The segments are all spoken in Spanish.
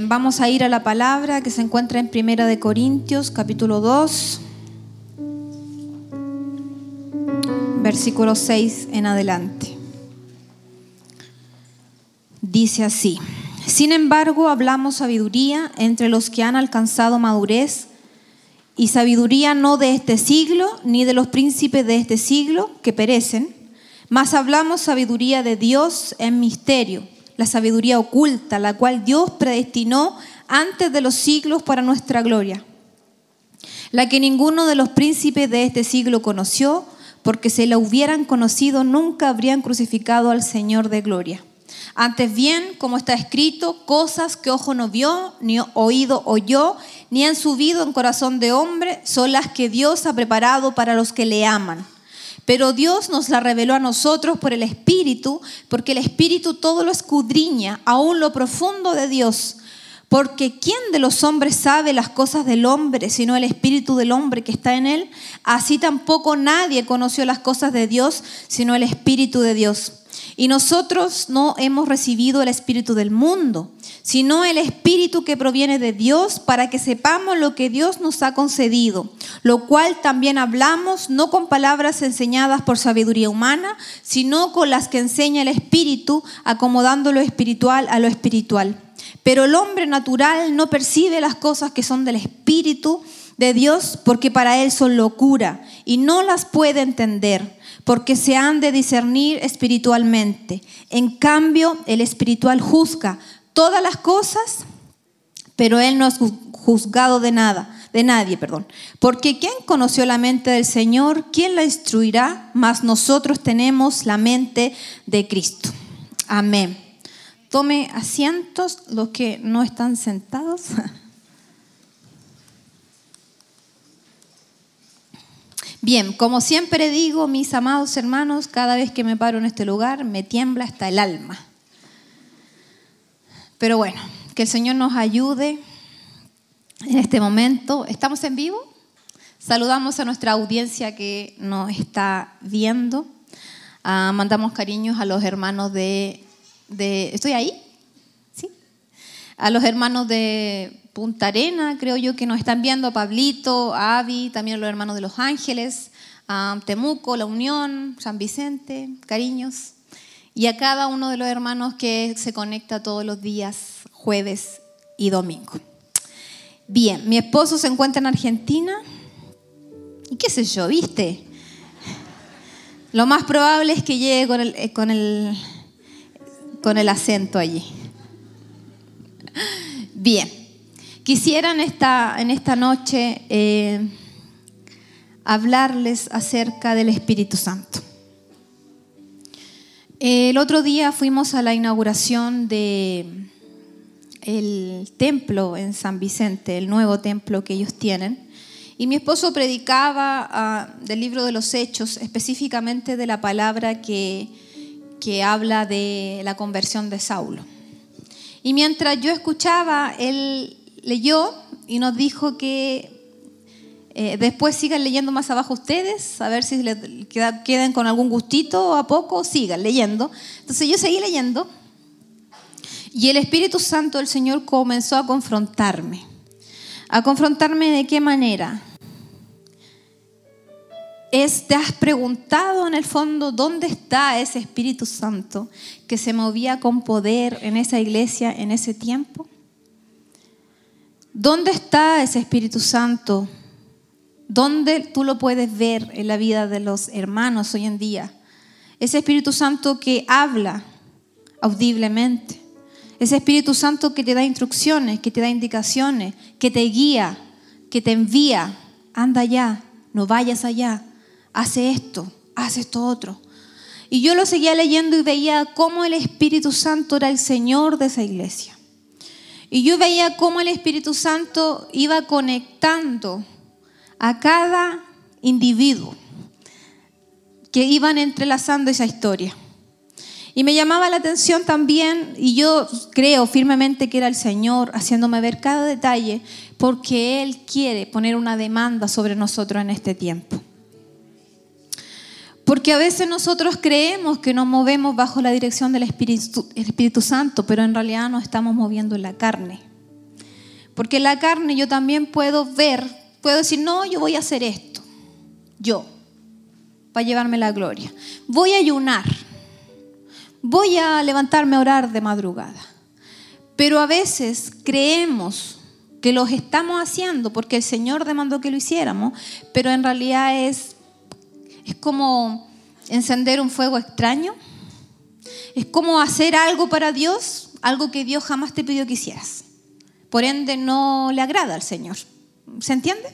Vamos a ir a la palabra que se encuentra en Primera de Corintios, capítulo 2, versículo 6 en adelante. Dice así: Sin embargo, hablamos sabiduría entre los que han alcanzado madurez y sabiduría no de este siglo ni de los príncipes de este siglo que perecen, mas hablamos sabiduría de Dios en misterio la sabiduría oculta, la cual Dios predestinó antes de los siglos para nuestra gloria, la que ninguno de los príncipes de este siglo conoció, porque si la hubieran conocido nunca habrían crucificado al Señor de gloria. Antes bien, como está escrito, cosas que ojo no vio, ni oído oyó, ni han subido en corazón de hombre, son las que Dios ha preparado para los que le aman. Pero Dios nos la reveló a nosotros por el Espíritu, porque el Espíritu todo lo escudriña, aún lo profundo de Dios. Porque ¿quién de los hombres sabe las cosas del hombre, sino el Espíritu del hombre que está en él? Así tampoco nadie conoció las cosas de Dios, sino el Espíritu de Dios. Y nosotros no hemos recibido el Espíritu del mundo, sino el Espíritu que proviene de Dios para que sepamos lo que Dios nos ha concedido, lo cual también hablamos no con palabras enseñadas por sabiduría humana, sino con las que enseña el Espíritu, acomodando lo espiritual a lo espiritual. Pero el hombre natural no percibe las cosas que son del Espíritu de Dios porque para él son locura y no las puede entender porque se han de discernir espiritualmente. En cambio, el espiritual juzga todas las cosas, pero él no es juzgado de nada, de nadie, perdón. Porque ¿quién conoció la mente del Señor? ¿Quién la instruirá? Mas nosotros tenemos la mente de Cristo. Amén. Tome asientos los que no están sentados. Bien, como siempre digo, mis amados hermanos, cada vez que me paro en este lugar me tiembla hasta el alma. Pero bueno, que el Señor nos ayude en este momento. ¿Estamos en vivo? Saludamos a nuestra audiencia que nos está viendo. Ah, mandamos cariños a los hermanos de, ¿Estoy ahí? ¿Sí? A los hermanos de Punta Arena, creo yo que nos están viendo, a Pablito, a Avi, también a los hermanos de Los Ángeles, a Temuco, La Unión, San Vicente, cariños, y a cada uno de los hermanos que se conecta todos los días, jueves y domingo. Bien, mi esposo se encuentra en Argentina, y qué sé yo, ¿viste? Lo más probable es que llegue con eh, con el, con el acento allí. Bien. Quisiera en esta, en esta noche eh, hablarles acerca del Espíritu Santo. El otro día fuimos a la inauguración del templo en San Vicente, el nuevo templo que ellos tienen. Y mi esposo predicaba ah, del libro de los Hechos, específicamente de la palabra que, que habla de la conversión de Saulo. Y mientras yo escuchaba, él leyó y nos dijo que eh, después sigan leyendo más abajo ustedes, a ver si quedan con algún gustito a poco, sigan leyendo. Entonces yo seguí leyendo y el Espíritu Santo del Señor comenzó a confrontarme. ¿A confrontarme de qué manera? Es, ¿Te has preguntado en el fondo dónde está ese Espíritu Santo que se movía con poder en esa iglesia en ese tiempo? ¿Dónde está ese Espíritu Santo? ¿Dónde tú lo puedes ver en la vida de los hermanos hoy en día? Ese Espíritu Santo que habla audiblemente. Ese Espíritu Santo que te da instrucciones, que te da indicaciones, que te guía, que te envía. Anda allá, no vayas allá, hace esto, hace esto otro. Y yo lo seguía leyendo y veía cómo el Espíritu Santo era el Señor de esa iglesia. Y yo veía cómo el Espíritu Santo iba conectando a cada individuo que iban entrelazando esa historia. Y me llamaba la atención también, y yo creo firmemente que era el Señor haciéndome ver cada detalle, porque Él quiere poner una demanda sobre nosotros en este tiempo. Porque a veces nosotros creemos que nos movemos bajo la dirección del Espíritu, Santo, pero en realidad nos estamos moviendo en la carne. Porque la carne yo también puedo ver, puedo decir, no, yo voy a hacer esto. Yo, para llevarme la gloria. Voy a ayunar. Voy a levantarme a orar de madrugada. Pero a veces creemos que los estamos haciendo porque el Señor demandó que lo hiciéramos, pero en realidad es, es como encender un fuego extraño. Es como hacer algo para Dios, algo que Dios jamás te pidió que hicieras. Por ende no le agrada al Señor. ¿Se entiende?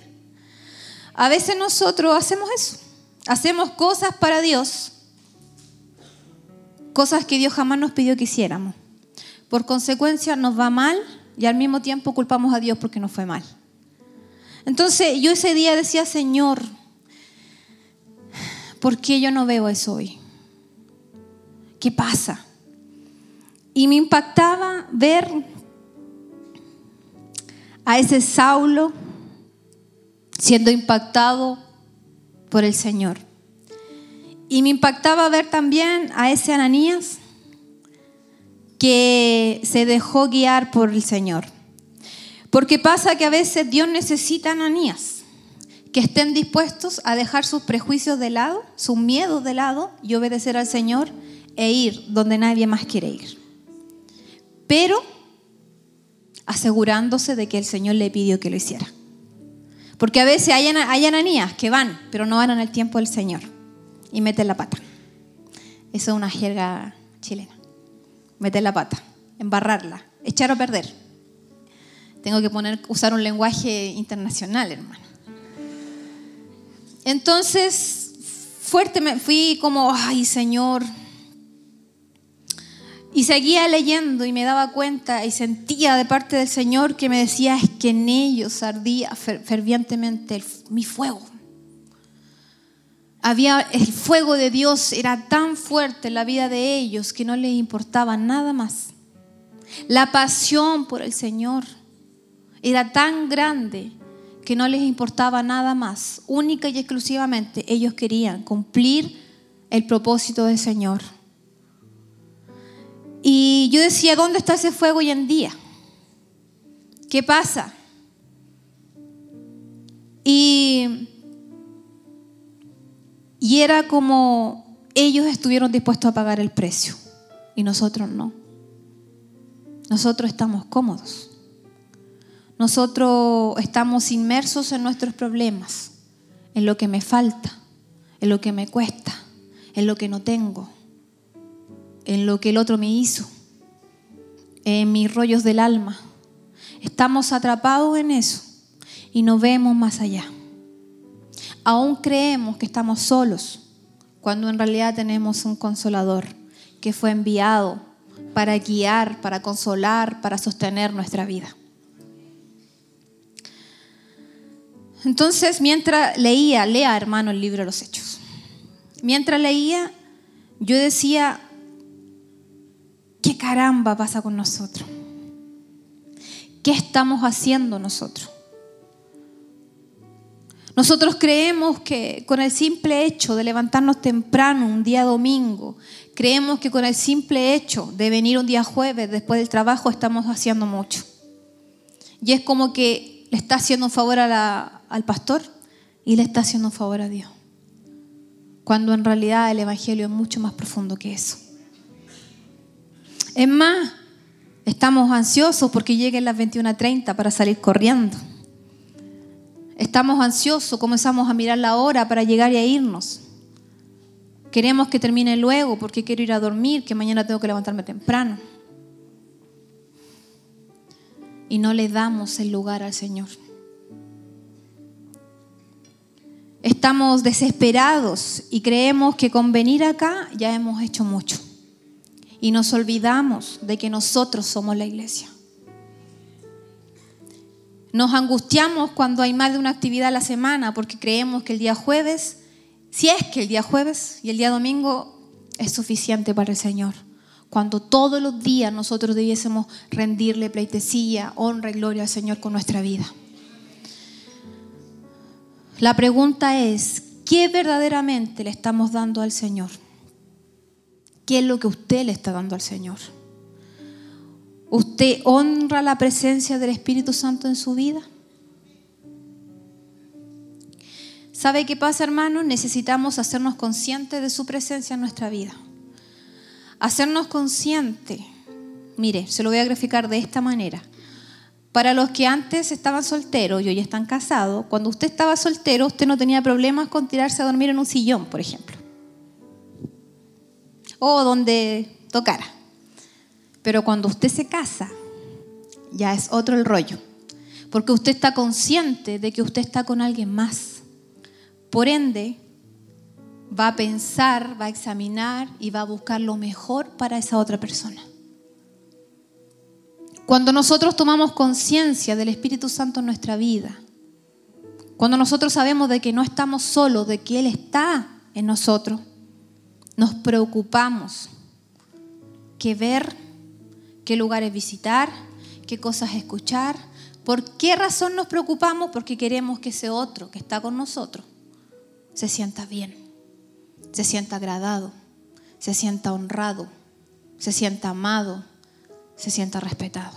A veces nosotros hacemos eso. Hacemos cosas para Dios, cosas que Dios jamás nos pidió que hiciéramos. Por consecuencia nos va mal y al mismo tiempo culpamos a Dios porque nos fue mal. Entonces yo ese día decía, Señor, ¿por qué yo no veo eso hoy? ¿Qué pasa? Y me impactaba ver a ese Saulo siendo impactado por el Señor. Y me impactaba ver también a ese Ananías que se dejó guiar por el Señor. Porque pasa que a veces Dios necesita ananías que estén dispuestos a dejar sus prejuicios de lado, sus miedos de lado y obedecer al Señor e ir donde nadie más quiere ir. Pero asegurándose de que el Señor le pidió que lo hiciera. Porque a veces hay, ananías que van, pero no van en el tiempo del Señor y meten la pata. Eso es una jerga chilena meter la pata, embarrarla, echar a perder. Tengo que poner, usar un lenguaje internacional, hermano. Entonces, fuerte me fui como, ay Señor. Y seguía leyendo y me daba cuenta y sentía de parte del Señor que me decía, es que en ellos ardía fervientemente mi fuego. Había el fuego de Dios era tan fuerte en la vida de ellos que no les importaba nada más. La pasión por el Señor era tan grande que no les importaba nada más. Única y exclusivamente ellos querían cumplir el propósito del Señor. Y yo decía, ¿dónde está ese fuego hoy en día? ¿Qué pasa? Y y era como ellos estuvieron dispuestos a pagar el precio y nosotros no. Nosotros estamos cómodos. Nosotros estamos inmersos en nuestros problemas, en lo que me falta, en lo que me cuesta, en lo que no tengo, en lo que el otro me hizo, en mis rollos del alma. Estamos atrapados en eso y no vemos más allá aún creemos que estamos solos, cuando en realidad tenemos un consolador que fue enviado para guiar, para consolar, para sostener nuestra vida. Entonces, mientras leía, lea hermano el libro de los Hechos, mientras leía, yo decía, ¿qué caramba pasa con nosotros? ¿Qué estamos haciendo nosotros? Nosotros creemos que con el simple hecho de levantarnos temprano un día domingo, creemos que con el simple hecho de venir un día jueves después del trabajo estamos haciendo mucho. Y es como que le está haciendo un favor al pastor y le está haciendo un favor a Dios. Cuando en realidad el Evangelio es mucho más profundo que eso. Es más, estamos ansiosos porque lleguen las 21.30 para salir corriendo. Estamos ansiosos, comenzamos a mirar la hora para llegar y a irnos. Queremos que termine luego porque quiero ir a dormir, que mañana tengo que levantarme temprano. Y no le damos el lugar al Señor. Estamos desesperados y creemos que con venir acá ya hemos hecho mucho. Y nos olvidamos de que nosotros somos la iglesia. Nos angustiamos cuando hay más de una actividad a la semana porque creemos que el día jueves, si es que el día jueves y el día domingo es suficiente para el Señor. Cuando todos los días nosotros debiésemos rendirle pleitesía, honra y gloria al Señor con nuestra vida. La pregunta es, ¿qué verdaderamente le estamos dando al Señor? ¿Qué es lo que usted le está dando al Señor? ¿Usted honra la presencia del Espíritu Santo en su vida? ¿Sabe qué pasa, hermanos? Necesitamos hacernos conscientes de su presencia en nuestra vida. Hacernos conscientes. Mire, se lo voy a graficar de esta manera. Para los que antes estaban solteros y hoy están casados, cuando usted estaba soltero, usted no tenía problemas con tirarse a dormir en un sillón, por ejemplo. O donde tocara. Pero cuando usted se casa, ya es otro el rollo. Porque usted está consciente de que usted está con alguien más. Por ende, va a pensar, va a examinar y va a buscar lo mejor para esa otra persona. Cuando nosotros tomamos conciencia del Espíritu Santo en nuestra vida, cuando nosotros sabemos de que no estamos solos, de que Él está en nosotros, nos preocupamos qué ver, qué lugares visitar, qué cosas escuchar. ¿Por qué razón nos preocupamos? Porque queremos que ese otro que está con nosotros se sienta bien, se sienta agradado, se sienta honrado, se sienta amado, se sienta respetado.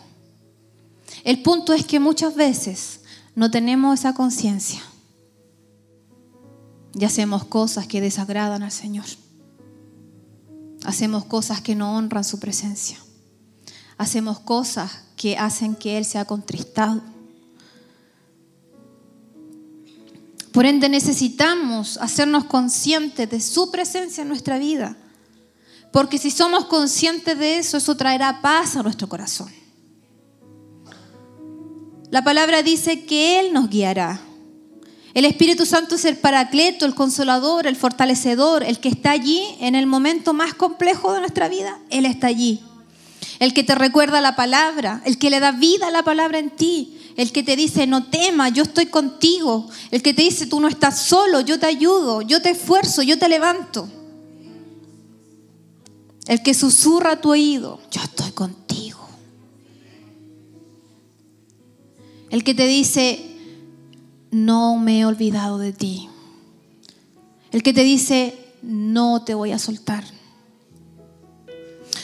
El punto es que muchas veces no tenemos esa conciencia y hacemos cosas que desagradan al Señor. Hacemos cosas que no honran su presencia. Hacemos cosas que hacen que Él sea contristado. Por ende necesitamos hacernos conscientes de su presencia en nuestra vida. Porque si somos conscientes de eso, eso traerá paz a nuestro corazón. La palabra dice que Él nos guiará. El Espíritu Santo es el paracleto, el consolador, el fortalecedor, el que está allí en el momento más complejo de nuestra vida. Él está allí. El que te recuerda la palabra, el que le da vida a la palabra en ti, el que te dice, no temas, yo estoy contigo, el que te dice, tú no estás solo, yo te ayudo, yo te esfuerzo, yo te levanto. El que susurra tu oído, yo estoy contigo. El que te dice, no me he olvidado de ti. El que te dice, no te voy a soltar.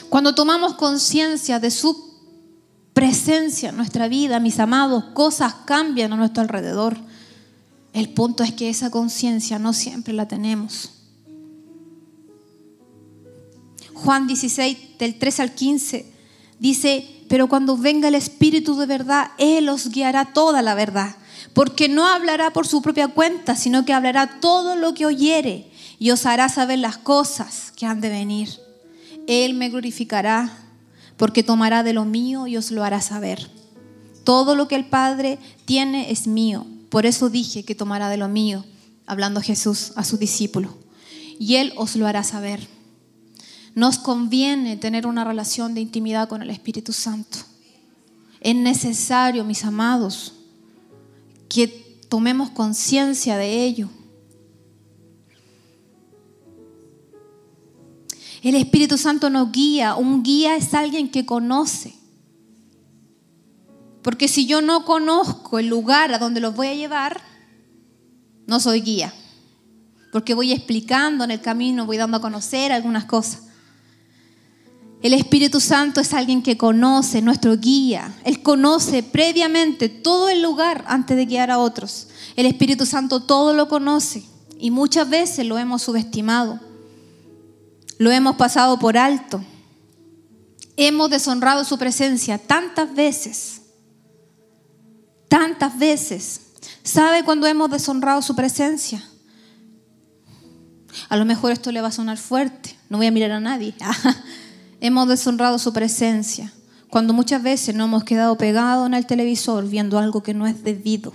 Cuando tomamos conciencia de su presencia en nuestra vida, mis amados, cosas cambian a nuestro alrededor. El punto es que esa conciencia no siempre la tenemos. Juan 16, del 3 al 15, dice, pero cuando venga el Espíritu de verdad, Él os guiará toda la verdad porque no hablará por su propia cuenta, sino que hablará todo lo que oyere y os hará saber las cosas que han de venir. Él me glorificará, porque tomará de lo mío y os lo hará saber. Todo lo que el Padre tiene es mío. Por eso dije que tomará de lo mío, hablando Jesús a sus discípulos. Y Él os lo hará saber. Nos conviene tener una relación de intimidad con el Espíritu Santo. Es necesario, mis amados, que tomemos conciencia de ello. El Espíritu Santo nos guía. Un guía es alguien que conoce. Porque si yo no conozco el lugar a donde los voy a llevar, no soy guía. Porque voy explicando en el camino, voy dando a conocer algunas cosas. El Espíritu Santo es alguien que conoce, nuestro guía. Él conoce previamente todo el lugar antes de guiar a otros. El Espíritu Santo todo lo conoce y muchas veces lo hemos subestimado. Lo hemos pasado por alto. Hemos deshonrado su presencia tantas veces. Tantas veces. ¿Sabe cuándo hemos deshonrado su presencia? A lo mejor esto le va a sonar fuerte. No voy a mirar a nadie. Hemos deshonrado su presencia cuando muchas veces nos hemos quedado pegados en el televisor viendo algo que no es debido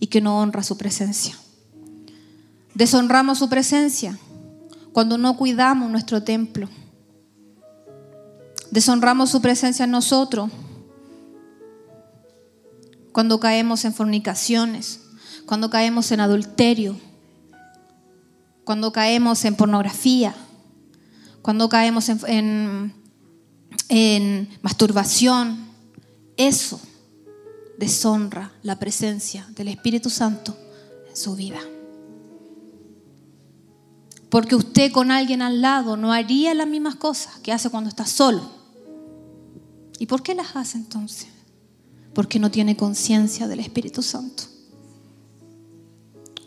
y que no honra su presencia. Deshonramos su presencia cuando no cuidamos nuestro templo. Deshonramos su presencia en nosotros cuando caemos en fornicaciones, cuando caemos en adulterio, cuando caemos en pornografía, cuando caemos en, masturbación, eso deshonra la presencia del Espíritu Santo en su vida. Porque usted con alguien al lado no haría las mismas cosas que hace cuando está solo. ¿Y por qué las hace entonces? Porque no tiene conciencia del Espíritu Santo.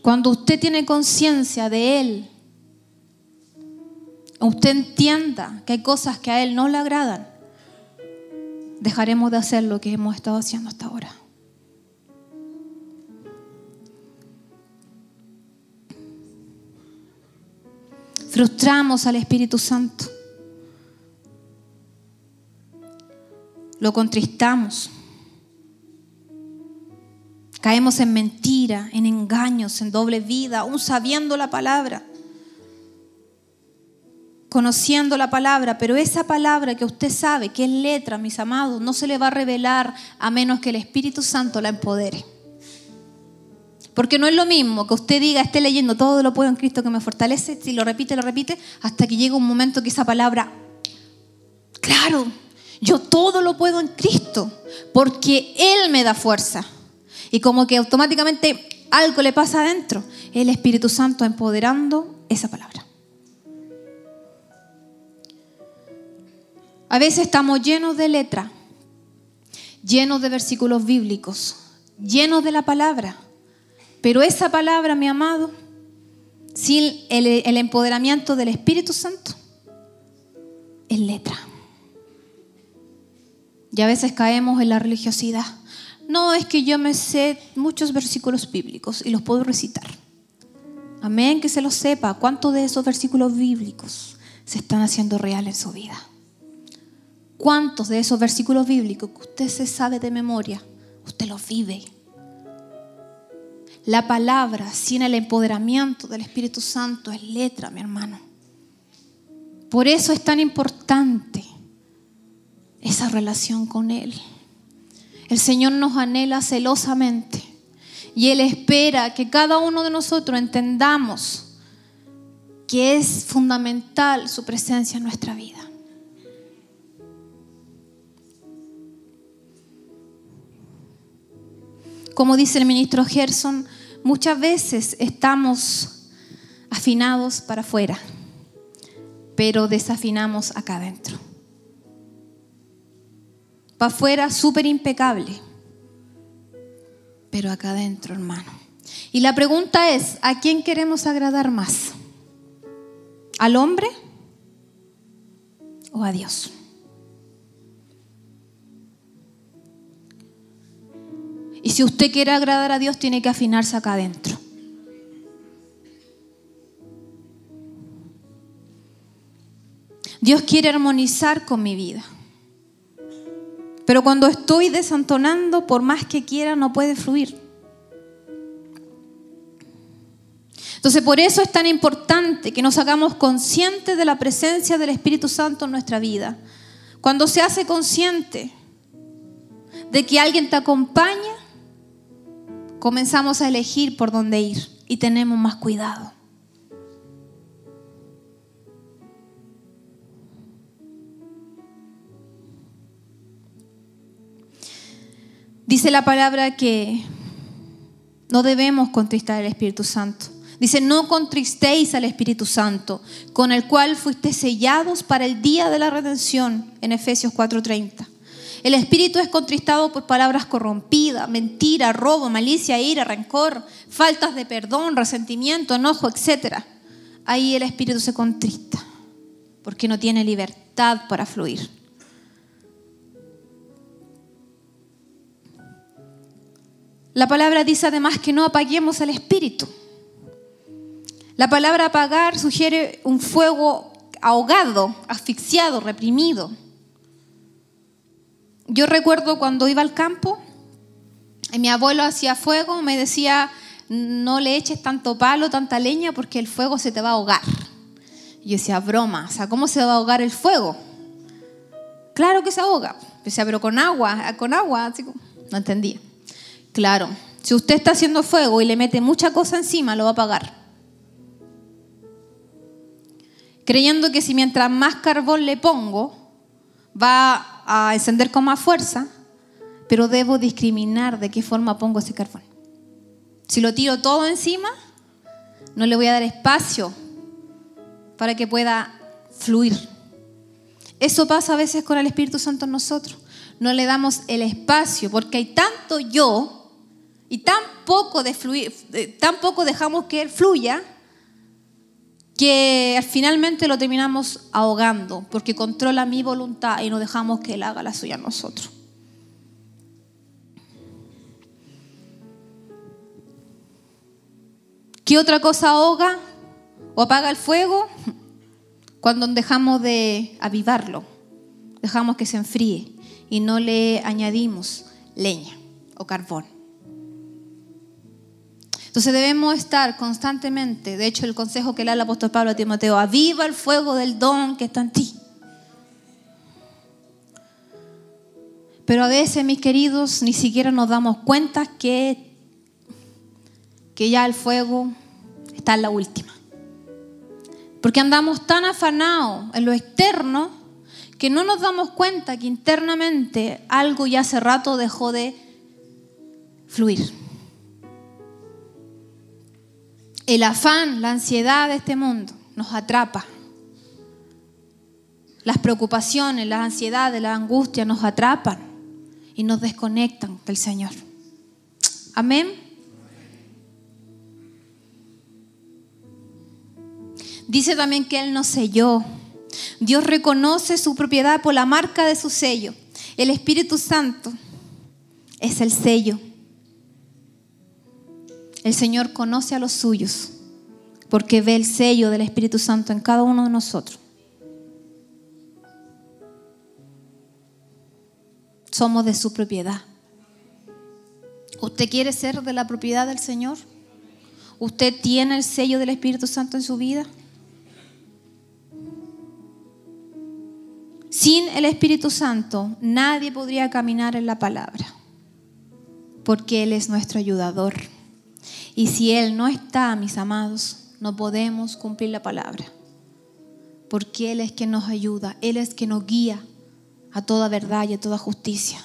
Cuando usted tiene conciencia de Él, usted entienda que hay cosas que a Él no le agradan, dejaremos de hacer lo que hemos estado haciendo hasta ahora. Frustramos al Espíritu Santo. Lo contristamos. Caemos en mentira, en engaños, en doble vida, aún sabiendo la palabra, conociendo la palabra, pero esa palabra que usted sabe que es letra, mis amados, no se le va a revelar a menos que el Espíritu Santo la empodere. Porque no es lo mismo que usted diga, esté leyendo todo lo puedo en Cristo que me fortalece, si lo repite, lo repite, hasta que llega un momento que esa palabra, claro, yo todo lo puedo en Cristo, porque Él me da fuerza. Y como que automáticamente algo le pasa adentro, el Espíritu Santo empoderando esa palabra. A veces estamos llenos de letra, llenos de versículos bíblicos, llenos de la palabra pero esa palabra, mi amado, sin el, empoderamiento del Espíritu Santo, es letra. Y a veces caemos en la religiosidad. No, es que yo me sé muchos versículos bíblicos y los puedo recitar. Amén, que se lo sepa. ¿Cuántos de esos versículos bíblicos se están haciendo real en su vida? ¿Cuántos de esos versículos bíblicos que usted se sabe de memoria, usted los vive? La palabra sin el empoderamiento del Espíritu Santo es letra, mi hermano. Por eso es tan importante esa relación con Él. El Señor nos anhela celosamente y Él espera que cada uno de nosotros entendamos que es fundamental su presencia en nuestra vida. Como dice el ministro Gerson, Muchas veces estamos afinados para afuera, pero desafinamos acá adentro. Para afuera súper impecable, pero acá adentro, hermano. Y la pregunta es, ¿a quién queremos agradar más? ¿Al hombre o a Dios? Y si usted quiere agradar a Dios, tiene que afinarse acá adentro. Dios quiere armonizar con mi vida. Pero cuando estoy desantonando, por más que quiera, no puede fluir. Entonces, por eso es tan importante que nos hagamos conscientes de la presencia del Espíritu Santo en nuestra vida. Cuando se hace consciente de que alguien te acompaña, comenzamos a elegir por dónde ir y tenemos más cuidado. Dice la palabra que no debemos contristar al Espíritu Santo. Dice, no contristéis al Espíritu Santo, con el cual fuiste sellados para el día de la redención, en Efesios 4:30. El espíritu es contristado por palabras corrompidas, mentira, robo, malicia, ira, rencor, faltas de perdón, resentimiento, enojo, etc. Ahí el espíritu se contrista porque no tiene libertad para fluir. La palabra dice además que no apaguemos al espíritu. La palabra apagar sugiere un fuego ahogado, asfixiado, reprimido. Yo recuerdo cuando iba al campo, mi abuelo hacía fuego, me decía, no le eches tanto palo, tanta leña, porque el fuego se te va a ahogar. Y yo decía, broma, o sea, ¿cómo se va a ahogar el fuego? Claro que se ahoga. Decía, pero con agua, con agua, así no entendía. Claro, si usted está haciendo fuego y le mete mucha cosa encima, lo va a apagar. Creyendo que si mientras más carbón le pongo, va a encender con más fuerza, pero debo discriminar de qué forma pongo ese carbón. Si lo tiro todo encima, no le voy a dar espacio para que pueda fluir. Eso pasa a veces con el Espíritu Santo en nosotros. no le damos el espacio, porque hay tanto yo y tan poco, de fluir, tan poco dejamos que Él fluya, que finalmente lo terminamos ahogando, porque controla mi voluntad y no dejamos que Él haga la suya a nosotros. ¿Qué otra cosa ahoga o apaga el fuego? Cuando dejamos de avivarlo, dejamos que se enfríe y no le añadimos leña o carbón. Entonces debemos estar constantemente, de hecho el consejo que le da el apóstol Pablo a Timoteo, aviva el fuego del don que está en ti. Pero a veces, mis queridos, ni siquiera nos damos cuenta que, que ya el fuego está en la última. Porque andamos tan afanados en lo externo que no nos damos cuenta que internamente algo ya hace rato dejó de fluir. El afán, la ansiedad de este mundo nos atrapa. Las preocupaciones, las ansiedades, la angustia nos atrapan y nos desconectan del Señor. Amén. Dice también que Él nos selló. Dios reconoce su propiedad por la marca de su sello. El Espíritu Santo es el sello. El Señor conoce a los suyos porque ve el sello del Espíritu Santo en cada uno de nosotros. Somos de su propiedad. ¿Usted quiere ser de la propiedad del Señor? ¿Usted tiene el sello del Espíritu Santo en su vida? Sin el Espíritu Santo nadie podría caminar en la palabra, porque Él es nuestro ayudador. Y si Él no está, mis amados, no podemos cumplir la palabra. Porque Él es quien nos ayuda, Él es quien nos guía a toda verdad y a toda justicia.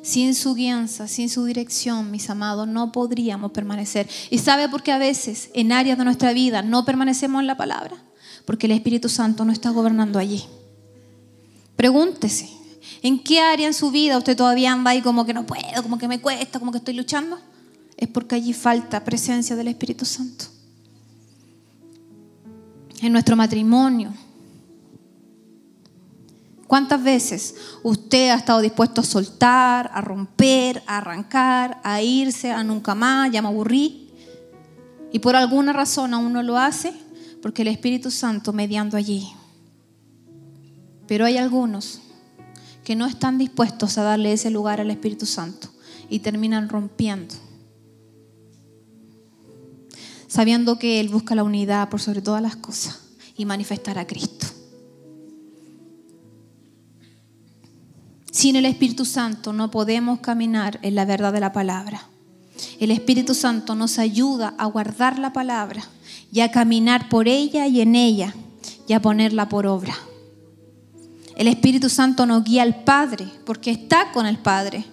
Sin su guianza, sin su dirección, mis amados, no podríamos permanecer. ¿Y sabe por qué a veces en áreas de nuestra vida no permanecemos en la palabra? Porque el Espíritu Santo no está gobernando allí. Pregúntese, ¿en qué área en su vida usted todavía anda ahí como que no puedo, como que me cuesta, como que estoy luchando? Es porque allí falta presencia del Espíritu Santo. En nuestro matrimonio. ¿Cuántas veces usted ha estado dispuesto a soltar, a romper, a arrancar, a irse, a nunca más, ya me aburrí? Y por alguna razón aún no lo hace porque el Espíritu Santo mediando allí. Pero hay algunos que no están dispuestos a darle ese lugar al Espíritu Santo y terminan rompiendo sabiendo que Él busca la unidad por sobre todas las cosas y manifestar a Cristo. Sin el Espíritu Santo no podemos caminar en la verdad de la palabra. El Espíritu Santo nos ayuda a guardar la palabra y a caminar por ella y en ella y a ponerla por obra. El Espíritu Santo nos guía al Padre porque está con el Padre.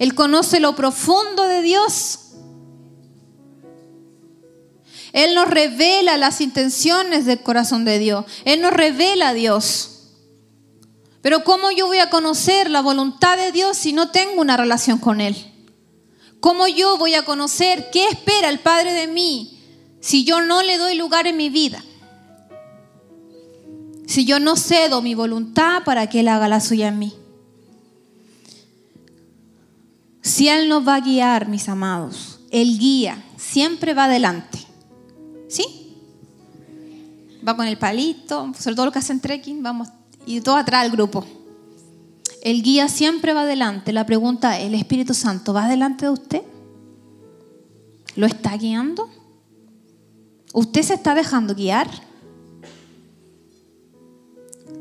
Él conoce lo profundo de Dios él nos revela las intenciones del corazón de Dios. Él nos revela a Dios. Pero ¿cómo yo voy a conocer la voluntad de Dios si no tengo una relación con Él? ¿Cómo yo voy a conocer qué espera el Padre de mí si yo no le doy lugar en mi vida? Si yo no cedo mi voluntad para que Él haga la suya en mí. Si Él nos va a guiar, mis amados, Él guía, siempre va adelante. ¿Sí? Va con el palito, sobre todo los que hacen trekking, vamos, y todo atrás del grupo. El guía siempre va adelante. La pregunta es, ¿el Espíritu Santo va delante de usted? ¿Lo está guiando? ¿Usted se está dejando guiar?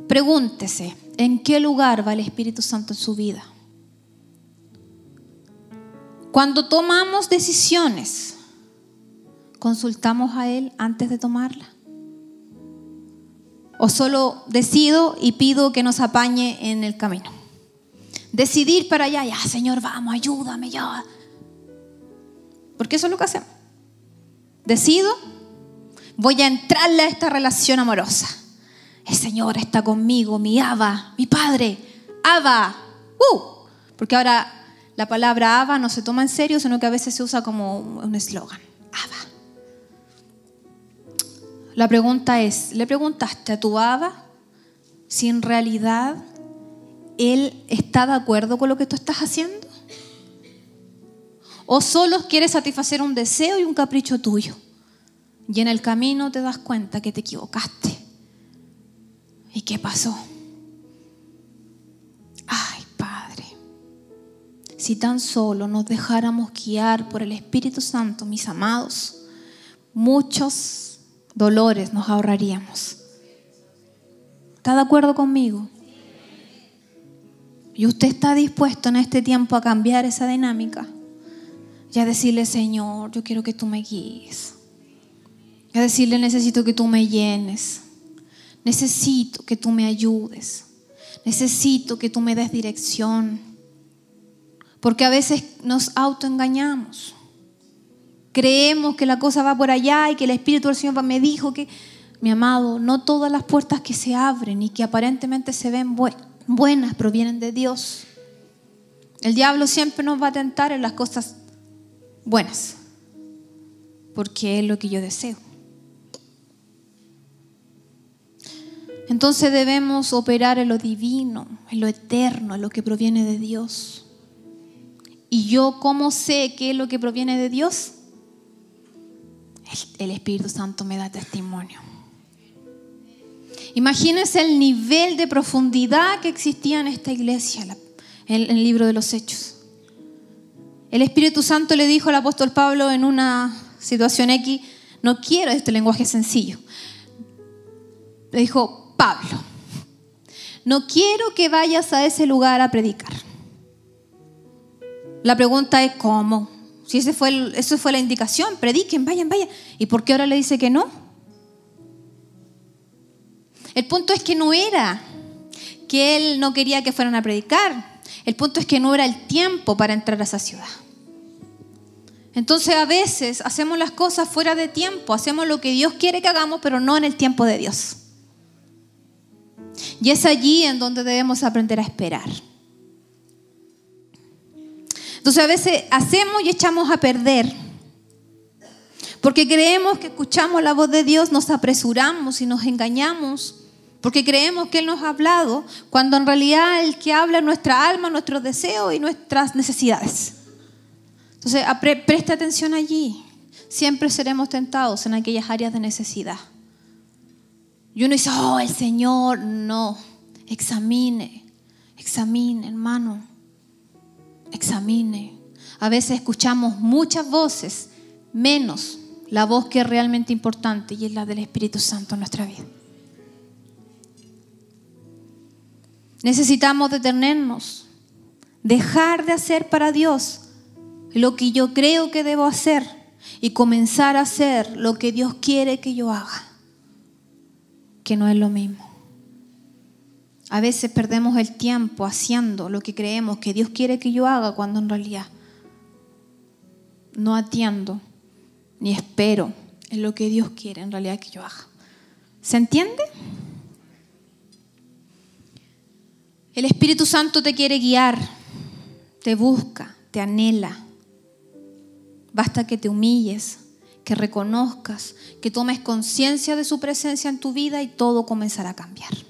Pregúntese, ¿en qué lugar va el Espíritu Santo en su vida? Cuando tomamos decisiones, ¿Consultamos a Él antes de tomarla? ¿O solo decido y pido que nos apañe en el camino? Decidir para allá, ya Señor, vamos, ayúdame ya. Porque eso es lo que hacemos. Decido, voy a entrarle a esta relación amorosa. El Señor está conmigo, mi Abba, mi Padre, Abba. Uh, Porque ahora la palabra Abba no se toma en serio, sino que a veces se usa como un eslogan. La pregunta es, ¿le preguntaste a tu Abba si en realidad él está de acuerdo con lo que tú estás haciendo? ¿O solo quiere satisfacer un deseo y un capricho tuyo? Y en el camino te das cuenta que te equivocaste. ¿Y qué pasó? Ay, Padre, si tan solo nos dejáramos guiar por el Espíritu Santo, mis amados, muchos dolores nos ahorraríamos. ¿Está de acuerdo conmigo? Y usted está dispuesto en este tiempo a cambiar esa dinámica y a decirle, Señor, yo quiero que tú me guíes. Y a decirle, necesito que tú me llenes. Necesito que tú me ayudes. Necesito que tú me des dirección. Porque a veces nos autoengañamos. Creemos que la cosa va por allá y que el Espíritu del Señor me dijo que, mi amado, no todas las puertas que se abren y que aparentemente se ven buenas provienen de Dios. El diablo siempre nos va a tentar en las cosas buenas, porque es lo que yo deseo. Entonces debemos operar en lo divino, en lo eterno, en lo que proviene de Dios. ¿Y yo cómo sé qué es lo que proviene de Dios? El, Espíritu Santo me da testimonio. Imagínense el nivel de profundidad que existía en esta iglesia, en el libro de los Hechos. El Espíritu Santo le dijo al apóstol Pablo en una situación X, no quiero este lenguaje sencillo. Le dijo, Pablo, no quiero que vayas a ese lugar a predicar. La pregunta es, ¿cómo? Si ese fue eso fue la indicación, prediquen, vayan, vayan. ¿Y por qué ahora le dice que no? El punto es que no era que él no quería que fueran a predicar. El punto es que no era el tiempo para entrar a esa ciudad. Entonces a veces hacemos las cosas fuera de tiempo, hacemos lo que Dios quiere que hagamos, pero no en el tiempo de Dios. Y es allí en donde debemos aprender a esperar. Entonces a veces hacemos y echamos a perder. Porque creemos que escuchamos la voz de Dios, nos apresuramos y nos engañamos porque creemos que Él nos ha hablado, cuando en realidad el que habla es nuestra alma, nuestros deseos y nuestras necesidades. Entonces, preste atención allí. Siempre seremos tentados en aquellas áreas de necesidad. Y uno dice, oh, el Señor, no. Examine, examine, hermano. Examine. A veces escuchamos muchas voces, menos la voz que es realmente importante y es la del Espíritu Santo en nuestra vida. Necesitamos detenernos, dejar de hacer para Dios lo que yo creo que debo hacer y comenzar a hacer lo que Dios quiere que yo haga, que no es lo mismo. A veces perdemos el tiempo haciendo lo que creemos que Dios quiere que yo haga cuando en realidad no atiendo ni espero en lo que Dios quiere en realidad que yo haga. ¿Se entiende? El Espíritu Santo te quiere guiar, te busca, te anhela. Basta que te humilles, que reconozcas, que tomes conciencia de su presencia en tu vida y todo comenzará a cambiar.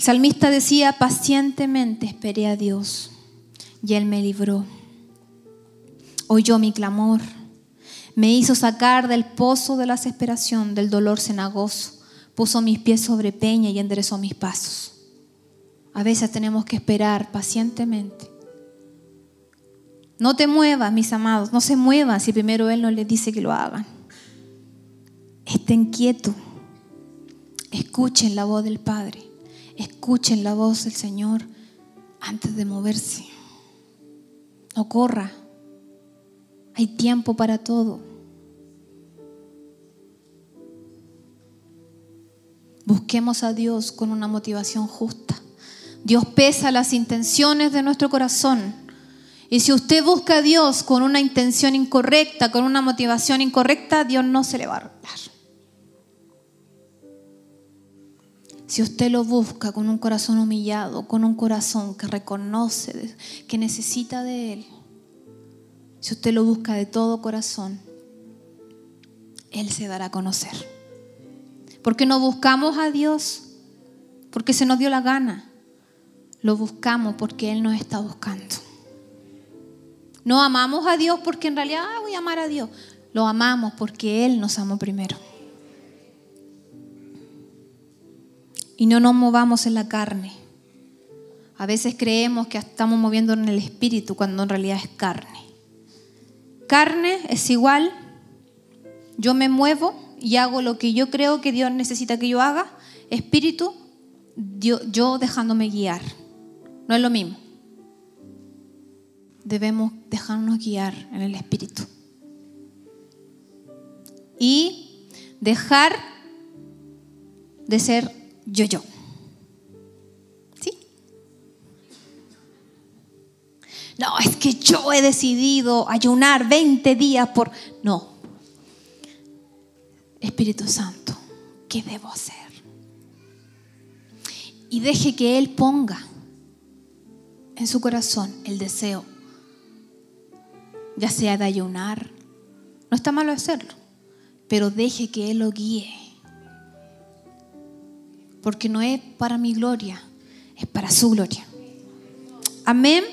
El salmista decía, pacientemente esperé a Dios y Él me libró. Oyó mi clamor, me hizo sacar del pozo de la desesperación, del dolor cenagoso puso mis pies sobre peña y enderezó mis pasos. A veces tenemos que esperar pacientemente. No te muevas, mis amados, no se muevan si primero Él no les dice que lo hagan. Estén quietos. Escuchen la voz del Padre. Escuchen la voz del Señor antes de moverse. No corra. Hay tiempo para todo. Busquemos a Dios con una motivación justa. Dios pesa las intenciones de nuestro corazón. Y si usted busca a Dios con una intención incorrecta, con una motivación incorrecta, Dios no se le va a arreglar. Si usted lo busca con un corazón humillado, con un corazón que reconoce, que necesita de Él, si usted lo busca de todo corazón, Él se dará a conocer. Porque no buscamos a Dios porque se nos dio la gana. Lo buscamos porque Él nos está buscando. No amamos a Dios porque en realidad ah, voy a amar a Dios. Lo amamos porque Él nos amó primero. Y no nos movamos en la carne. A veces creemos que estamos moviendo en el espíritu cuando en realidad es carne. Carne es igual, yo me muevo y hago lo que yo creo que Dios necesita que yo haga. Espíritu, yo, yo dejándome guiar. No es lo mismo. Debemos dejarnos guiar en el espíritu. Y dejar de ser yo yo. ¿Sí? No, es que yo he decidido ayunar 20 días por... No. Espíritu Santo, ¿qué debo hacer? Y deje que Él ponga en su corazón el deseo, ya sea de ayunar. No está malo hacerlo, pero deje que Él lo guíe porque no es para mi gloria, es para su gloria. Amén.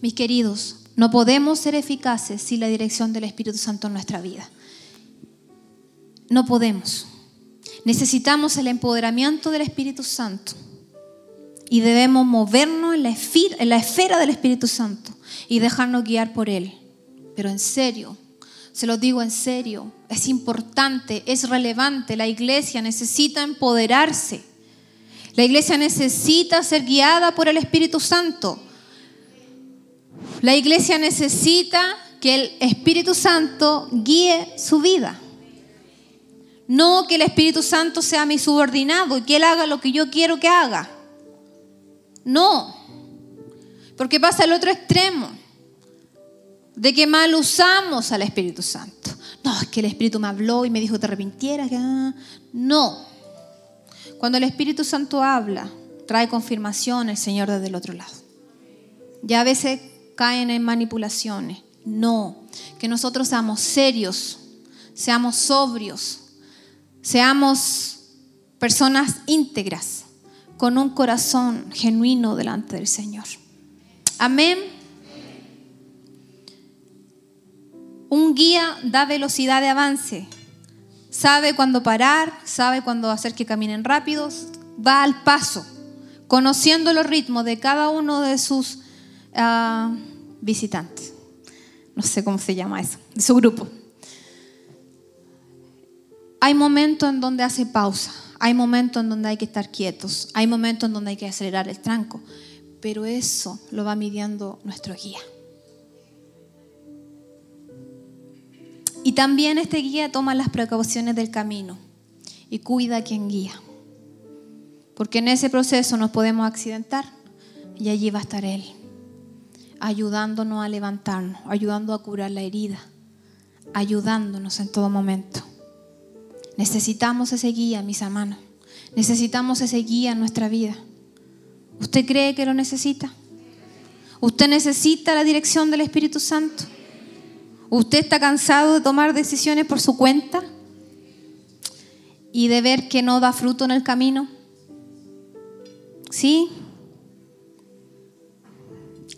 Mis queridos, no podemos ser eficaces sin la dirección del Espíritu Santo en nuestra vida. No podemos. Necesitamos el empoderamiento del Espíritu Santo y debemos movernos en la, esfera, en la esfera del Espíritu Santo y dejarnos guiar por Él. Pero en serio, se lo digo en serio, es importante, es relevante. La iglesia necesita empoderarse. La iglesia necesita ser guiada por el Espíritu Santo. La iglesia necesita que el Espíritu Santo guíe su vida. No que el Espíritu Santo sea mi subordinado y que Él haga lo que yo quiero que haga. No. Porque pasa el otro extremo de que mal usamos al Espíritu Santo. No, es que el Espíritu me habló y me dijo que te arrepintieras. No. Cuando el Espíritu Santo habla, trae confirmación el Señor desde el otro lado. Ya a veces caen en manipulaciones. No. Que nosotros seamos serios, seamos sobrios, seamos personas íntegras, con un corazón genuino delante del Señor. Amén. Un guía da velocidad de avance. Sabe cuándo parar, sabe cuándo hacer que caminen rápidos, va al paso, conociendo los ritmos de cada uno de sus ah, visitantes. No sé cómo se llama eso, de su grupo. Hay momentos en donde hace pausa, hay momentos en donde hay que estar quietos, hay momentos en donde hay que acelerar el tranco, pero eso lo va midiendo nuestro guía. También este guía toma las precauciones del camino y cuida a quien guía. Porque en ese proceso nos podemos accidentar y allí va a estar Él, ayudándonos a levantarnos, ayudando a curar la herida, ayudándonos en todo momento. Necesitamos ese guía, mis hermanos. Necesitamos ese guía en nuestra vida. ¿Usted cree que lo necesita? ¿Usted necesita la dirección del Espíritu Santo? ¿Usted está cansado de tomar decisiones por su cuenta y de ver que no da fruto en el camino? ¿Sí?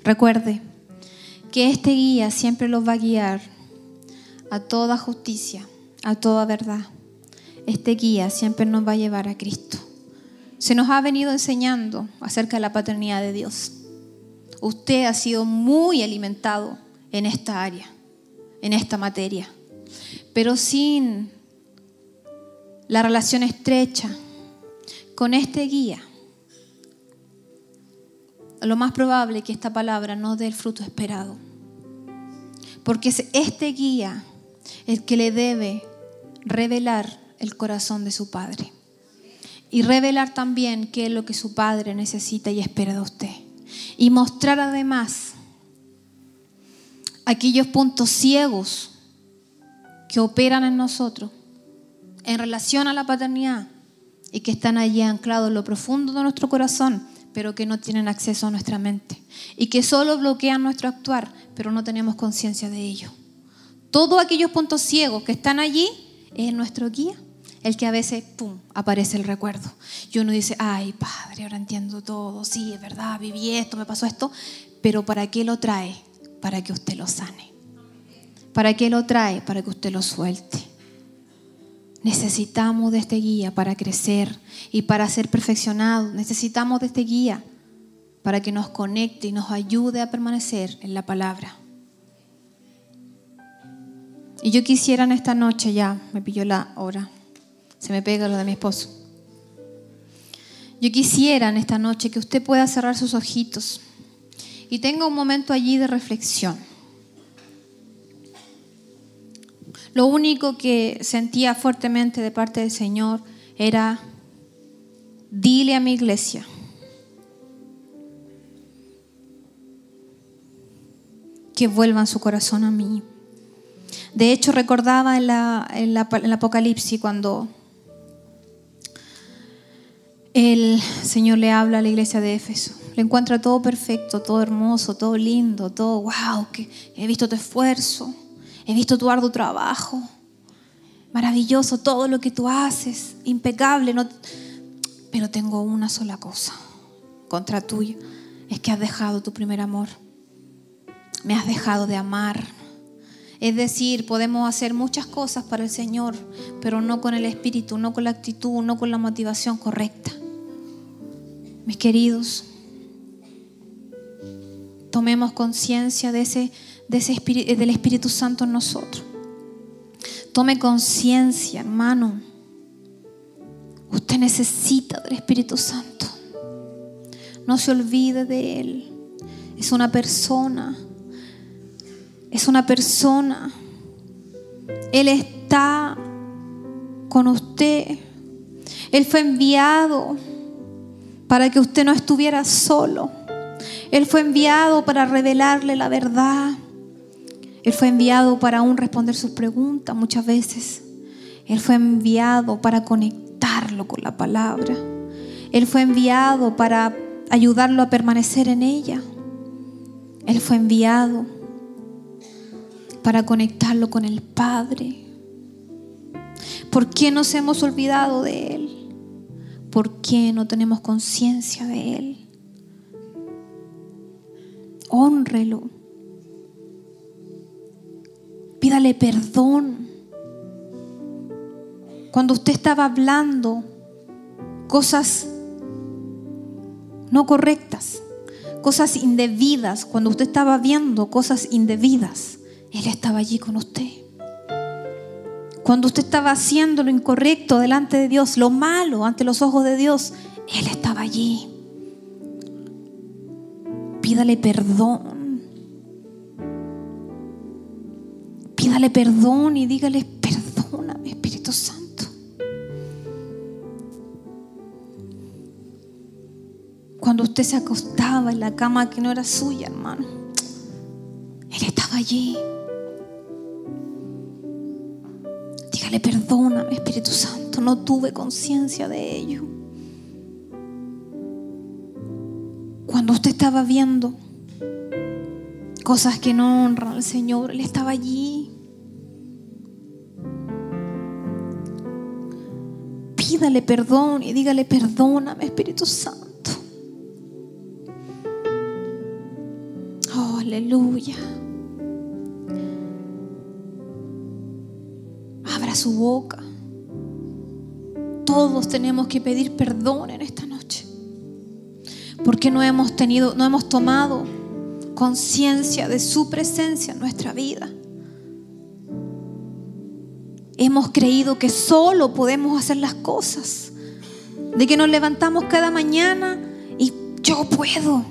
Recuerde que este guía siempre los va a guiar a toda justicia, a toda verdad. Este guía siempre nos va a llevar a Cristo. Se nos ha venido enseñando acerca de la paternidad de Dios. Usted ha sido muy alimentado en esta área en esta materia. Pero sin la relación estrecha con este guía, lo más probable es que esta palabra no dé el fruto esperado. Porque es este guía el que le debe revelar el corazón de su padre. Y revelar también qué es lo que su padre necesita y espera de usted. Y mostrar además aquellos puntos ciegos que operan en nosotros en relación a la paternidad y que están allí anclados en lo profundo de nuestro corazón, pero que no tienen acceso a nuestra mente y que solo bloquean nuestro actuar, pero no tenemos conciencia de ello. Todos aquellos puntos ciegos que están allí es nuestro guía, el que a veces, ¡pum!, aparece el recuerdo. Y uno dice, ay, Padre, ahora entiendo todo, sí, es verdad, viví esto, me pasó esto, pero ¿para qué lo trae? Para que usted lo sane. ¿Para qué lo trae? Para que usted lo suelte. Necesitamos de este guía para crecer y para ser perfeccionados. Necesitamos de este guía para que nos conecte y nos ayude a permanecer en la palabra. Y yo quisiera en esta noche ya, me pilló la hora, se me pega lo de mi esposo. Yo quisiera en esta noche que usted pueda cerrar sus ojitos y tenga un momento allí de reflexión. Lo único que sentía fuertemente de parte del Señor era, dile a mi iglesia, que vuelvan su corazón a mí. De hecho, recordaba en, la, el Apocalipsis cuando el Señor le habla a la iglesia de Éfeso. Le encuentra todo perfecto, todo hermoso, todo lindo, todo, wow, he visto tu esfuerzo, he visto tu arduo trabajo, maravilloso todo lo que tú haces, impecable, no, pero tengo una sola cosa contra tuya, es que has dejado tu primer amor, me has dejado de amar. Es decir, podemos hacer muchas cosas para el Señor, pero no con el espíritu, no con la actitud, no con la motivación correcta. Mis queridos, tomemos conciencia de ese, de ese espíritu, del Espíritu Santo en nosotros. Tome conciencia, hermano. Usted necesita del Espíritu Santo. No se olvide de Él. Es una persona es una persona. Él está con usted. Él fue enviado para que usted no estuviera solo. Él fue enviado para revelarle la verdad. Él fue enviado para aún responder sus preguntas muchas veces. Él fue enviado para conectarlo con la palabra. Él fue enviado para ayudarlo a permanecer en ella. Él fue enviado para conectarlo con el Padre. ¿Por qué nos hemos olvidado de Él? ¿Por qué no tenemos conciencia de Él? Honrelo. Pídale perdón. Cuando usted estaba hablando cosas no correctas, cosas indebidas, cuando usted estaba viendo cosas indebidas, él estaba allí con usted. Cuando usted estaba haciendo lo incorrecto delante de Dios, lo malo ante los ojos de Dios, Él estaba allí. Pídale perdón. Pídale perdón y dígale, perdóname, Espíritu Santo. Cuando usted se acostaba en la cama que no era suya, hermano, Él estaba allí. Dígale, perdóname, Espíritu Santo, no tuve conciencia de ello. Cuando usted estaba viendo cosas que no honran al Señor, Él estaba allí. Pídale perdón y dígale, perdóname, Espíritu Santo. Oh, aleluya. su boca. Todos tenemos que pedir perdón en esta. Porque no hemos tenido, no hemos tomado conciencia de su presencia en nuestra vida. Hemos creído que solo podemos hacer las cosas. De que nos levantamos cada mañana y yo puedo.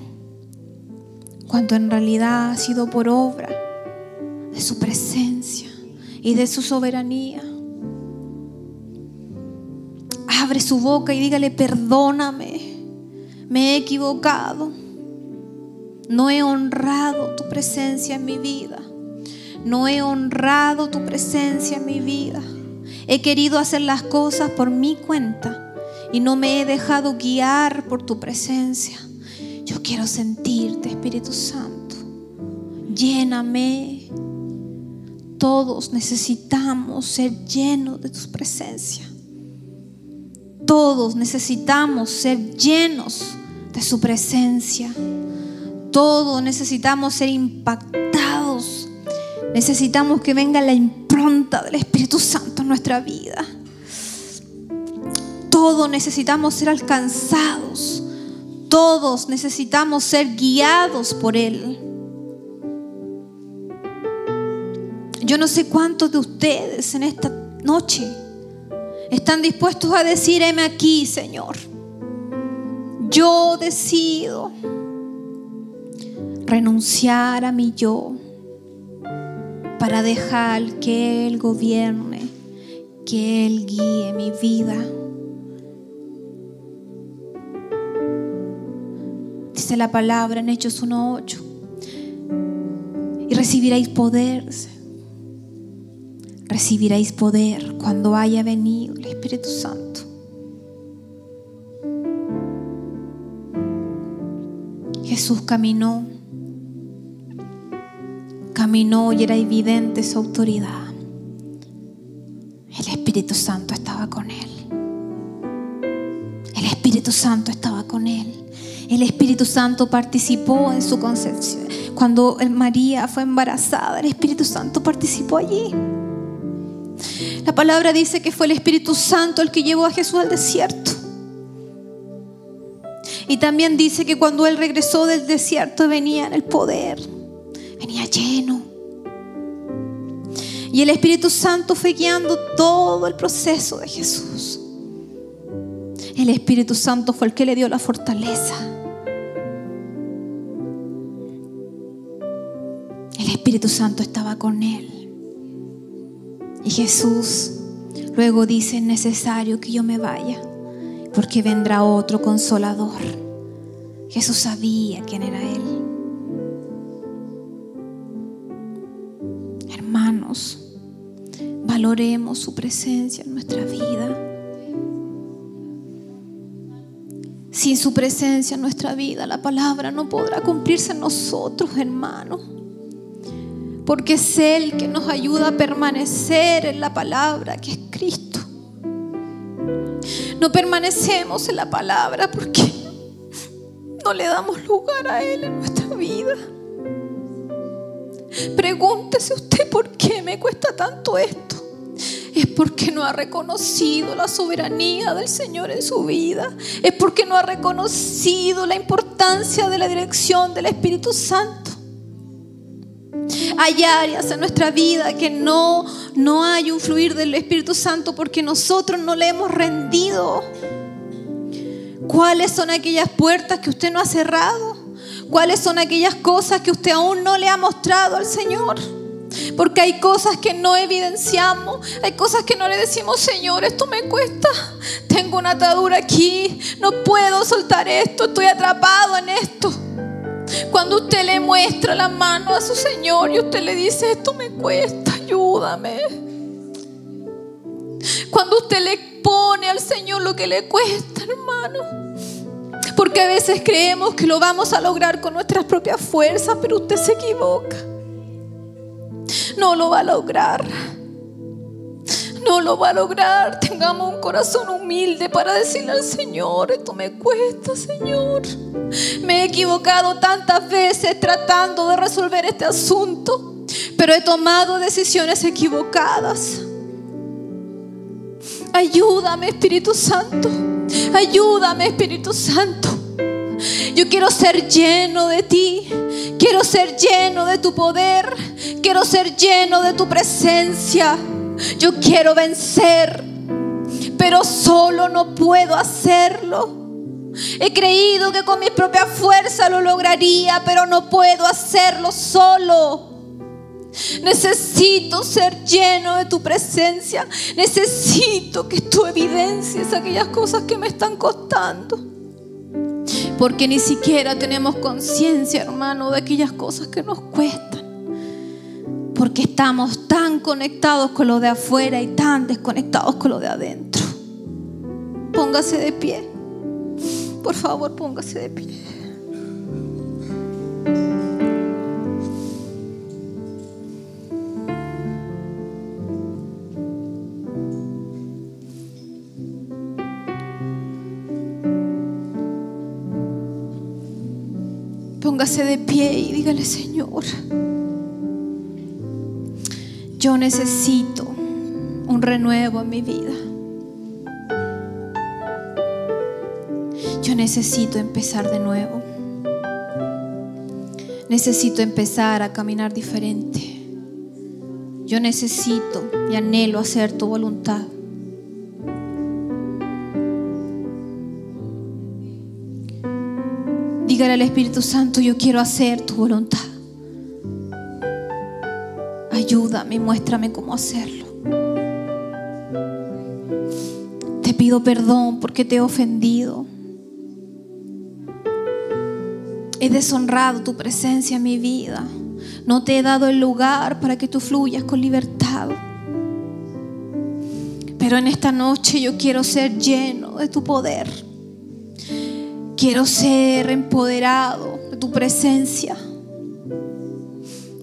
Cuando en realidad ha sido por obra de su presencia y de su soberanía abre su boca y dígale, perdóname, me he equivocado, no he honrado tu presencia en mi vida, no he honrado tu presencia en mi vida, he querido hacer las cosas por mi cuenta y no me he dejado guiar por tu presencia. Yo quiero sentirte, Espíritu Santo. Lléname. Todos necesitamos ser llenos de tu presencia. Todos necesitamos ser llenos de su presencia. Todos necesitamos ser impactados. Necesitamos que venga la impronta del Espíritu Santo en nuestra vida. Todos necesitamos ser alcanzados. Todos necesitamos ser guiados por Él. Yo no sé cuántos de ustedes en esta noche están dispuestos a decir, heme aquí, Señor. Yo decido renunciar a mi yo para dejar que Él gobierne, que Él guíe mi vida. Dice la palabra en Hechos 1.8. Y recibiréis poder recibiréis poder cuando haya venido el Espíritu Santo. Jesús caminó, caminó y era evidente su autoridad. El Espíritu Santo estaba con él. El Espíritu Santo estaba con él. El Espíritu Santo participó en su concepción. Cuando María fue embarazada, el Espíritu Santo participó allí. La palabra dice que fue el Espíritu Santo el que llevó a Jesús al desierto. Y también dice que cuando Él regresó del desierto venía en el poder, venía lleno. Y el Espíritu Santo fue guiando todo el proceso de Jesús. El Espíritu Santo fue el que le dio la fortaleza. El Espíritu Santo estaba con Él. Y Jesús luego dice, es necesario que yo me vaya, porque vendrá otro consolador. Jesús sabía quién era Él. Hermanos, valoremos su presencia en nuestra vida. Sin su presencia en nuestra vida, la palabra no podrá cumplirse en nosotros, hermanos porque es Él que nos ayuda a permanecer en la palabra que es Cristo. No permanecemos en la palabra porque no le damos lugar a Él en nuestra vida. Pregúntese usted por qué me cuesta tanto esto. Es porque no ha reconocido la soberanía del Señor en su vida. Es porque no ha reconocido la importancia de la dirección del Espíritu Santo. Hay áreas en nuestra vida que no, no hay un fluir del Espíritu Santo porque nosotros no le hemos rendido. ¿Cuáles son aquellas puertas que usted no ha cerrado? ¿Cuáles son aquellas cosas que usted aún no le ha mostrado al Señor? Porque hay cosas que no evidenciamos, hay cosas que no le decimos, Señor, esto me cuesta, tengo una atadura aquí, no puedo soltar esto, estoy atrapado en esto. Cuando usted le muestra la mano a su Señor y usted le dice, esto me cuesta, ayúdame. Cuando usted le pone al Señor lo que le cuesta, hermano. Porque a veces creemos que lo vamos a lograr con nuestras propias fuerzas, pero usted se equivoca. No lo va a lograr no lo va a lograr. Tengamos un corazón humilde para decirle al Señor, esto me cuesta, Señor. Me he equivocado tantas veces tratando de resolver este asunto, pero he tomado decisiones equivocadas. Ayúdame, Espíritu Santo. Ayúdame, Espíritu Santo. Yo quiero ser lleno de ti. Quiero ser lleno de tu poder. Quiero ser lleno de tu presencia. Yo quiero vencer, pero solo no puedo hacerlo. He creído que con mi propia fuerza lo lograría, pero no puedo hacerlo solo. Necesito ser lleno de tu presencia. Necesito que tú evidencies aquellas cosas que me están costando. Porque ni siquiera tenemos conciencia, hermano, de aquellas cosas que nos cuestan. Porque estamos tan conectados con lo de afuera y tan desconectados con lo de adentro. Póngase de pie. Por favor, póngase de pie. Póngase de pie y dígale, Señor, yo necesito un renuevo en mi vida. Yo necesito empezar de nuevo. Necesito empezar a caminar diferente. Yo necesito y anhelo hacer tu voluntad. Dígale al Espíritu Santo, yo quiero hacer tu voluntad. Ayúdame, muéstrame cómo hacerlo. Te pido perdón porque te he ofendido. He deshonrado tu presencia en mi vida. No te he dado el lugar para que tú fluyas con libertad. Pero en esta noche yo quiero ser lleno de tu poder. Quiero ser empoderado de tu presencia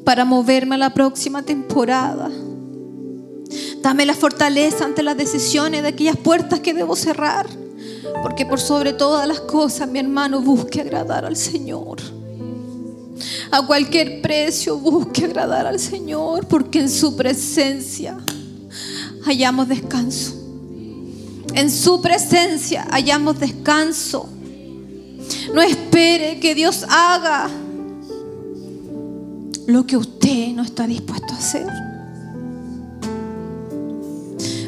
para moverme a la próxima temporada. Dame la fortaleza ante las decisiones de aquellas puertas que debo cerrar. Porque por sobre todas las cosas, mi hermano, busque agradar al Señor. A cualquier precio busque agradar al Señor, porque en su presencia hallamos descanso. En su presencia hallamos descanso. No espere que Dios haga lo que usted no está dispuesto a hacer.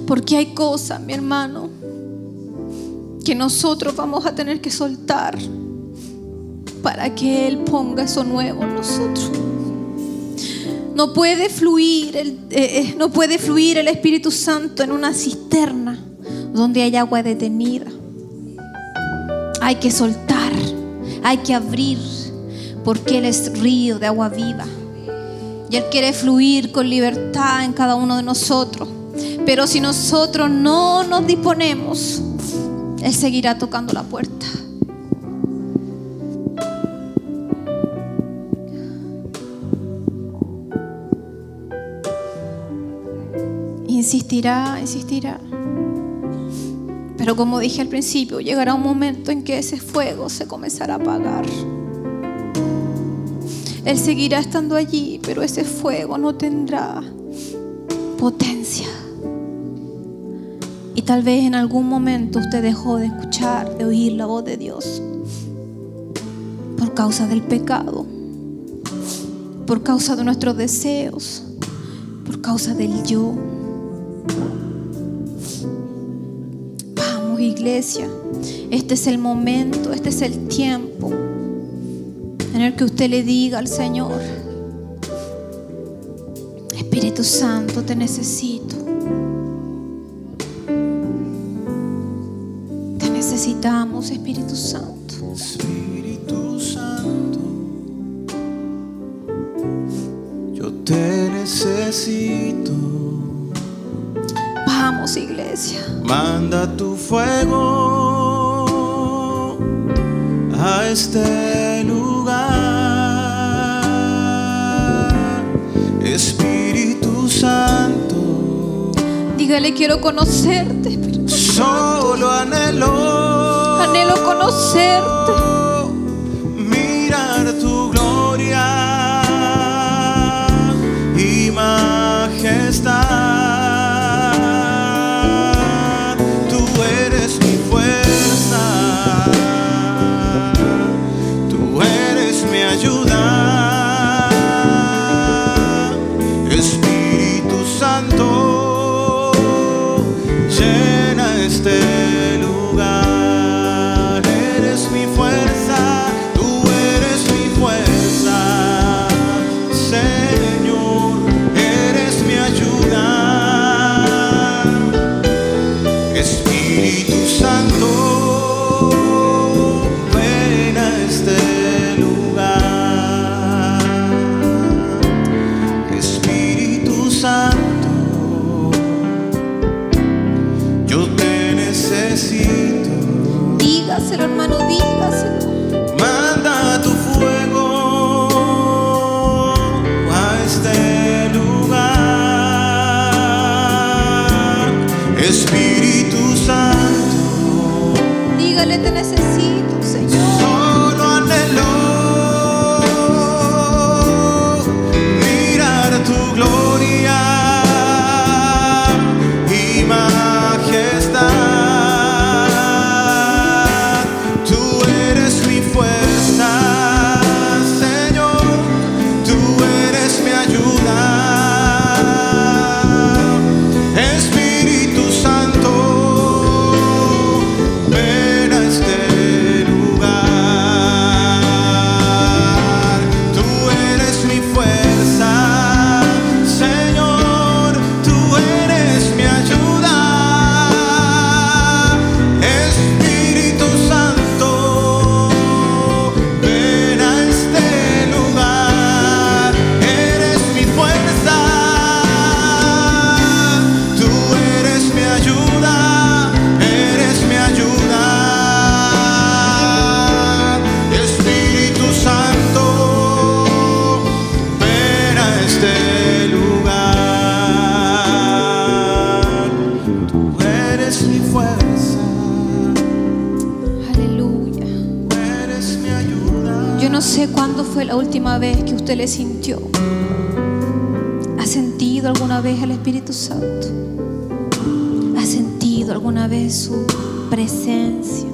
Porque hay cosas, mi hermano, que nosotros vamos a tener que soltar para que Él ponga eso nuevo en nosotros. No puede fluir el, eh, eh, no puede fluir el Espíritu Santo en una cisterna donde hay agua detenida. Hay que soltar, hay que abrir, porque Él es río de agua viva. Y Él quiere fluir con libertad en cada uno de nosotros. Pero si nosotros no nos disponemos, Él seguirá tocando la puerta. Insistirá, insistirá. Pero como dije al principio, llegará un momento en que ese fuego se comenzará a apagar. Él seguirá estando allí, pero ese fuego no tendrá potencia. Y tal vez en algún momento usted dejó de escuchar, de oír la voz de Dios por causa del pecado, por causa de nuestros deseos, por causa del yo. iglesia. Este es el momento, este es el tiempo en el que usted le diga al Señor, Espíritu Santo, te necesito. Te necesitamos, Espíritu Santo. Espíritu Santo, yo te necesito. Vamos, iglesia. Manda tu fuego a este lugar. Dígale, quiero conocerte, Espíritu solo anhelo. Anhelo conocerte. Mirar tu gloria y majestad. Llena dígaselo, hermano, dígaselo. Manda tu fuego a este lugar, Espíritu Santo. Dígale, te necesito. Yo no sé cuándo fue la última vez que usted le sintió. ¿Ha sentido alguna vez al Espíritu Santo? ¿Ha sentido alguna vez su presencia?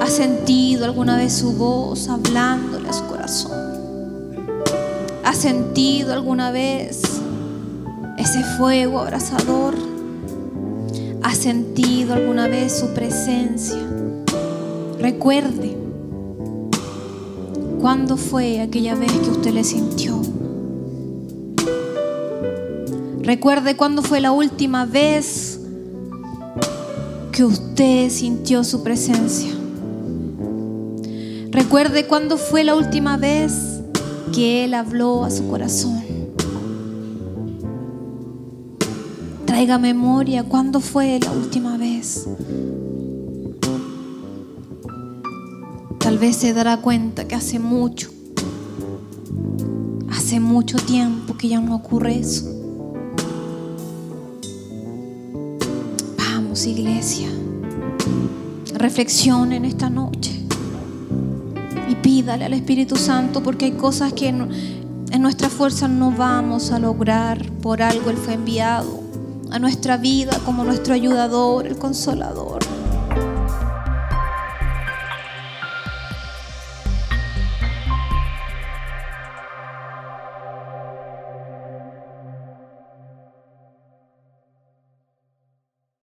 ¿Ha sentido alguna vez su voz hablándole a su corazón? ¿Ha sentido alguna vez ese fuego abrasador? ¿Ha sentido alguna vez su presencia? Recuerde. ¿Cuándo fue aquella vez que usted le sintió? Recuerde cuándo fue la última vez que usted sintió su presencia. Recuerde cuándo fue la última vez que Él habló a su corazón. Traiga memoria cuándo fue la última vez. Tal vez se dará cuenta que hace mucho, hace mucho tiempo que ya no ocurre eso. Vamos, iglesia, reflexione en esta noche y pídale al Espíritu Santo porque hay cosas que en, en nuestra fuerza no vamos a lograr. Por algo Él fue enviado a nuestra vida como nuestro ayudador, el consolador.